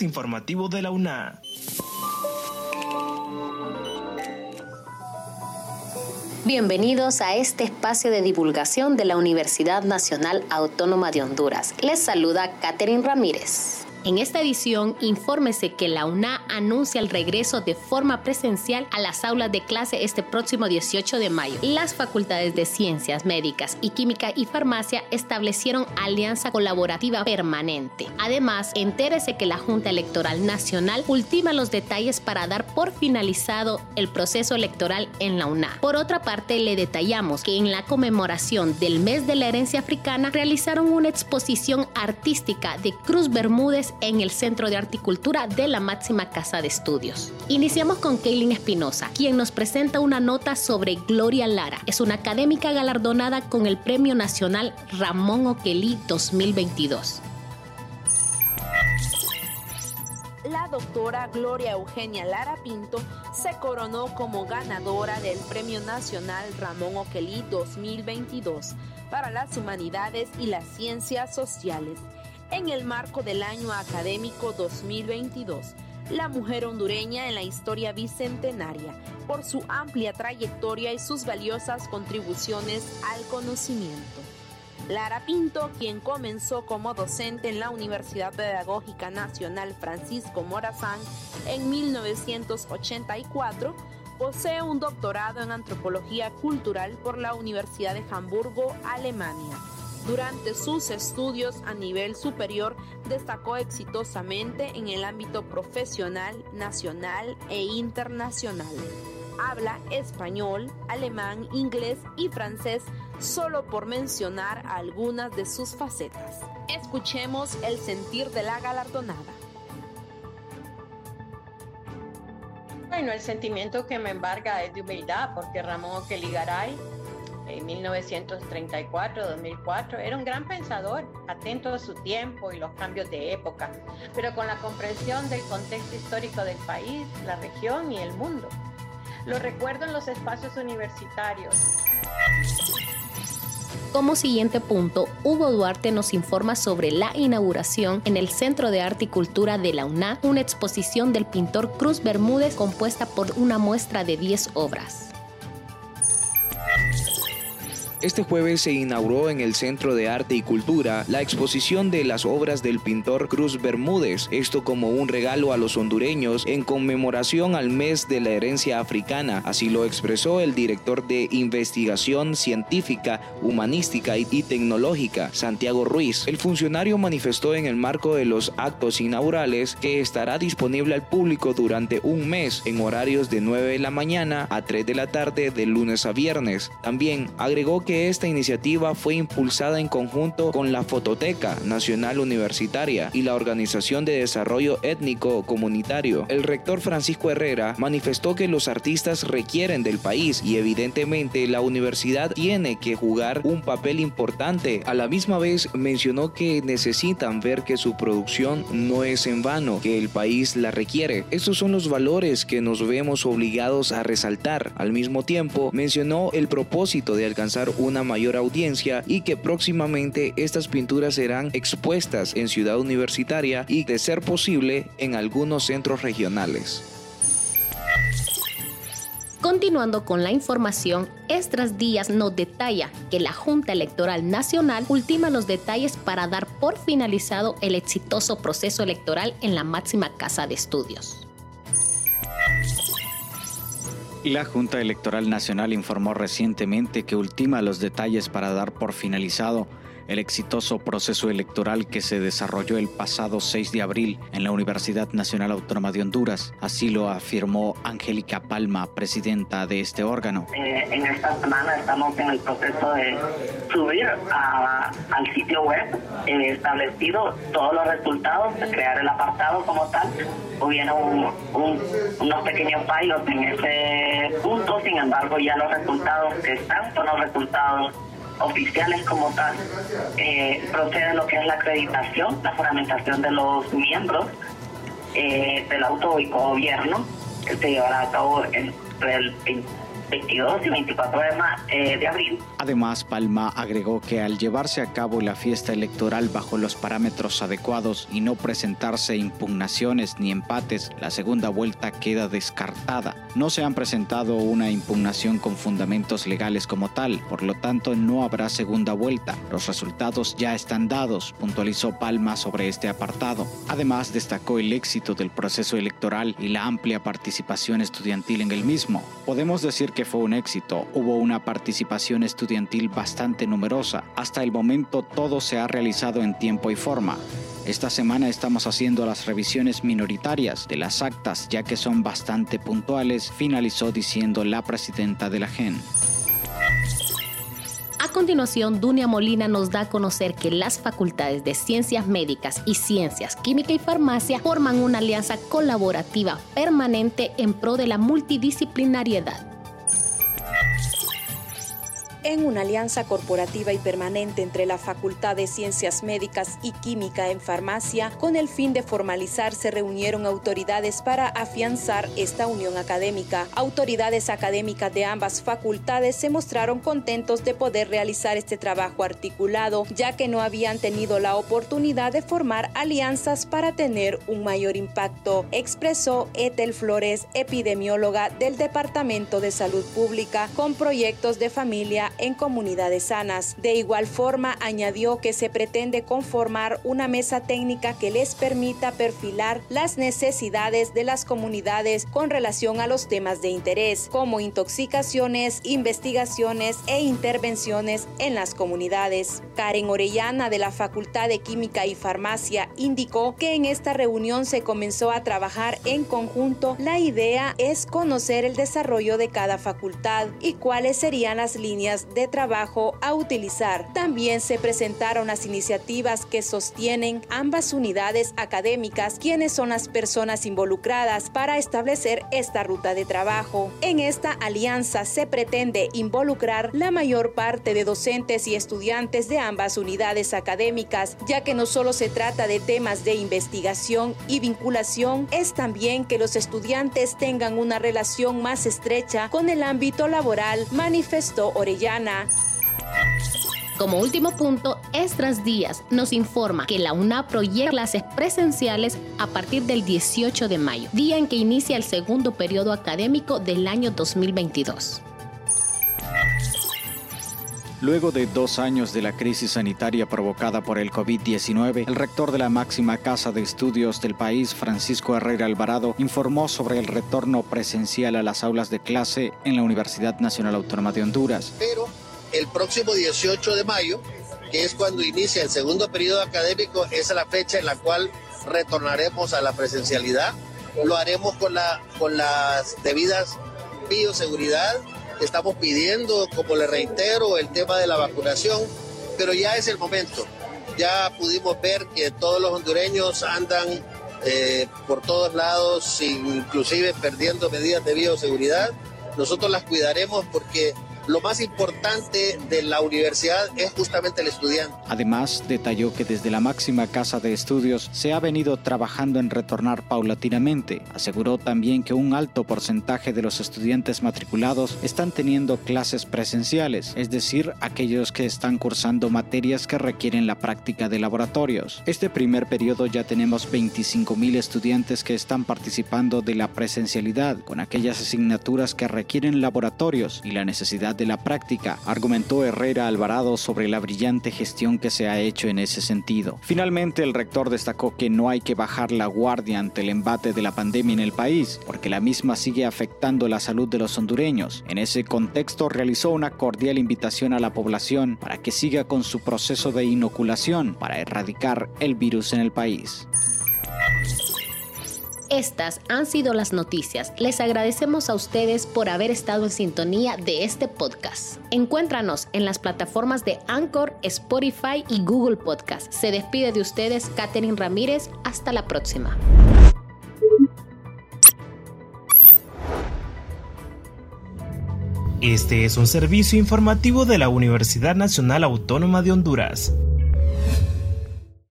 informativo de la UNA. Bienvenidos a este espacio de divulgación de la Universidad Nacional Autónoma de Honduras. Les saluda Catherine Ramírez. En esta edición, infórmese que la UNA anuncia el regreso de forma presencial a las aulas de clase este próximo 18 de mayo. Las facultades de Ciencias Médicas y Química y Farmacia establecieron alianza colaborativa permanente. Además, entérese que la Junta Electoral Nacional ultima los detalles para dar por finalizado el proceso electoral en la UNA. Por otra parte, le detallamos que en la conmemoración del mes de la herencia africana realizaron una exposición artística de Cruz Bermúdez en el Centro de Articultura de la máxima casa de estudios. Iniciamos con Kaylin Espinosa, quien nos presenta una nota sobre Gloria Lara. Es una académica galardonada con el Premio Nacional Ramón Oquelí 2022. La doctora Gloria Eugenia Lara Pinto se coronó como ganadora del Premio Nacional Ramón Oquelí 2022 para las humanidades y las ciencias sociales en el marco del año académico 2022. La mujer hondureña en la historia bicentenaria, por su amplia trayectoria y sus valiosas contribuciones al conocimiento. Lara Pinto, quien comenzó como docente en la Universidad Pedagógica Nacional Francisco Morazán en 1984, posee un doctorado en antropología cultural por la Universidad de Hamburgo, Alemania durante sus estudios a nivel superior destacó exitosamente en el ámbito profesional, nacional e internacional. Habla español, alemán, inglés y francés solo por mencionar algunas de sus facetas. Escuchemos el sentir de la galardonada. Bueno, el sentimiento que me embarga es de humildad porque Ramón Oqueligaray en 1934-2004. Era un gran pensador, atento a su tiempo y los cambios de época, pero con la comprensión del contexto histórico del país, la región y el mundo. Lo recuerdo en los espacios universitarios. Como siguiente punto, Hugo Duarte nos informa sobre la inauguración en el Centro de Arte y Cultura de la UNA, una exposición del pintor Cruz Bermúdez compuesta por una muestra de 10 obras. Este jueves se inauguró en el Centro de Arte y Cultura la exposición de las obras del pintor Cruz Bermúdez, esto como un regalo a los hondureños en conmemoración al mes de la herencia africana, así lo expresó el director de Investigación Científica, Humanística y Tecnológica, Santiago Ruiz. El funcionario manifestó en el marco de los actos inaugurales que estará disponible al público durante un mes en horarios de 9 de la mañana a 3 de la tarde de lunes a viernes. También agregó que esta iniciativa fue impulsada en conjunto con la Fototeca Nacional Universitaria y la Organización de Desarrollo Étnico Comunitario. El rector Francisco Herrera manifestó que los artistas requieren del país y evidentemente la universidad tiene que jugar un papel importante. A la misma vez mencionó que necesitan ver que su producción no es en vano, que el país la requiere. Estos son los valores que nos vemos obligados a resaltar. Al mismo tiempo mencionó el propósito de alcanzar una mayor audiencia y que próximamente estas pinturas serán expuestas en Ciudad Universitaria y, de ser posible, en algunos centros regionales. Continuando con la información, Estras Díaz nos detalla que la Junta Electoral Nacional ultima los detalles para dar por finalizado el exitoso proceso electoral en la máxima casa de estudios. La Junta Electoral Nacional informó recientemente que ultima los detalles para dar por finalizado el exitoso proceso electoral que se desarrolló el pasado 6 de abril en la Universidad Nacional Autónoma de Honduras. Así lo afirmó Angélica Palma, presidenta de este órgano. Eh, en esta semana estamos en el proceso de subir al sitio web eh, establecido todos los resultados, crear el apartado como tal. Hubieron unos pequeños fallos en ese punto, sin embargo ya los resultados que están son los resultados oficiales como tal, eh, procede lo que es la acreditación, la fundamentación de los miembros eh, del autogobierno, que se llevará a cabo entre el 22 y 24 de, eh, de abril. Además, Palma agregó que al llevarse a cabo la fiesta electoral bajo los parámetros adecuados y no presentarse impugnaciones ni empates, la segunda vuelta queda descartada. No se han presentado una impugnación con fundamentos legales como tal, por lo tanto no habrá segunda vuelta. Los resultados ya están dados, puntualizó Palma sobre este apartado. Además, destacó el éxito del proceso electoral y la amplia participación estudiantil en el mismo. Podemos decir que fue un éxito, hubo una participación estudiantil bastante numerosa. Hasta el momento todo se ha realizado en tiempo y forma. Esta semana estamos haciendo las revisiones minoritarias de las actas ya que son bastante puntuales, finalizó diciendo la presidenta de la GEN. A continuación, Dunia Molina nos da a conocer que las facultades de Ciencias Médicas y Ciencias Química y Farmacia forman una alianza colaborativa permanente en pro de la multidisciplinariedad en una alianza corporativa y permanente entre la Facultad de Ciencias Médicas y Química en Farmacia, con el fin de formalizar, se reunieron autoridades para afianzar esta unión académica. Autoridades académicas de ambas facultades se mostraron contentos de poder realizar este trabajo articulado, ya que no habían tenido la oportunidad de formar alianzas para tener un mayor impacto, expresó Ethel Flores, epidemióloga del Departamento de Salud Pública, con proyectos de familia en comunidades sanas. De igual forma, añadió que se pretende conformar una mesa técnica que les permita perfilar las necesidades de las comunidades con relación a los temas de interés, como intoxicaciones, investigaciones e intervenciones en las comunidades. Karen Orellana de la Facultad de Química y Farmacia indicó que en esta reunión se comenzó a trabajar en conjunto. La idea es conocer el desarrollo de cada facultad y cuáles serían las líneas de trabajo a utilizar. También se presentaron las iniciativas que sostienen ambas unidades académicas, quienes son las personas involucradas para establecer esta ruta de trabajo. En esta alianza se pretende involucrar la mayor parte de docentes y estudiantes de ambas unidades académicas, ya que no solo se trata de temas de investigación y vinculación, es también que los estudiantes tengan una relación más estrecha con el ámbito laboral, manifestó Orellana como último punto, Estras Díaz nos informa que la UNA proyecta clases presenciales a partir del 18 de mayo, día en que inicia el segundo periodo académico del año 2022. Luego de dos años de la crisis sanitaria provocada por el COVID-19, el rector de la máxima casa de estudios del país, Francisco Herrera Alvarado, informó sobre el retorno presencial a las aulas de clase en la Universidad Nacional Autónoma de Honduras. Pero el próximo 18 de mayo, que es cuando inicia el segundo periodo académico, es la fecha en la cual retornaremos a la presencialidad. Lo haremos con, la, con las debidas bioseguridad Estamos pidiendo, como le reitero, el tema de la vacunación, pero ya es el momento. Ya pudimos ver que todos los hondureños andan eh, por todos lados, inclusive perdiendo medidas de bioseguridad. Nosotros las cuidaremos porque lo más importante de la universidad es justamente el estudiante. Además, detalló que desde la máxima casa de estudios se ha venido trabajando en retornar paulatinamente. Aseguró también que un alto porcentaje de los estudiantes matriculados están teniendo clases presenciales, es decir, aquellos que están cursando materias que requieren la práctica de laboratorios. Este primer periodo ya tenemos 25.000 estudiantes que están participando de la presencialidad con aquellas asignaturas que requieren laboratorios y la de la práctica, argumentó Herrera Alvarado sobre la brillante gestión que se ha hecho en ese sentido. Finalmente, el rector destacó que no hay que bajar la guardia ante el embate de la pandemia en el país, porque la misma sigue afectando la salud de los hondureños. En ese contexto, realizó una cordial invitación a la población para que siga con su proceso de inoculación para erradicar el virus en el país. Estas han sido las noticias. Les agradecemos a ustedes por haber estado en sintonía de este podcast. Encuéntranos en las plataformas de Anchor, Spotify y Google Podcast. Se despide de ustedes Katherine Ramírez. Hasta la próxima. Este es un servicio informativo de la Universidad Nacional Autónoma de Honduras.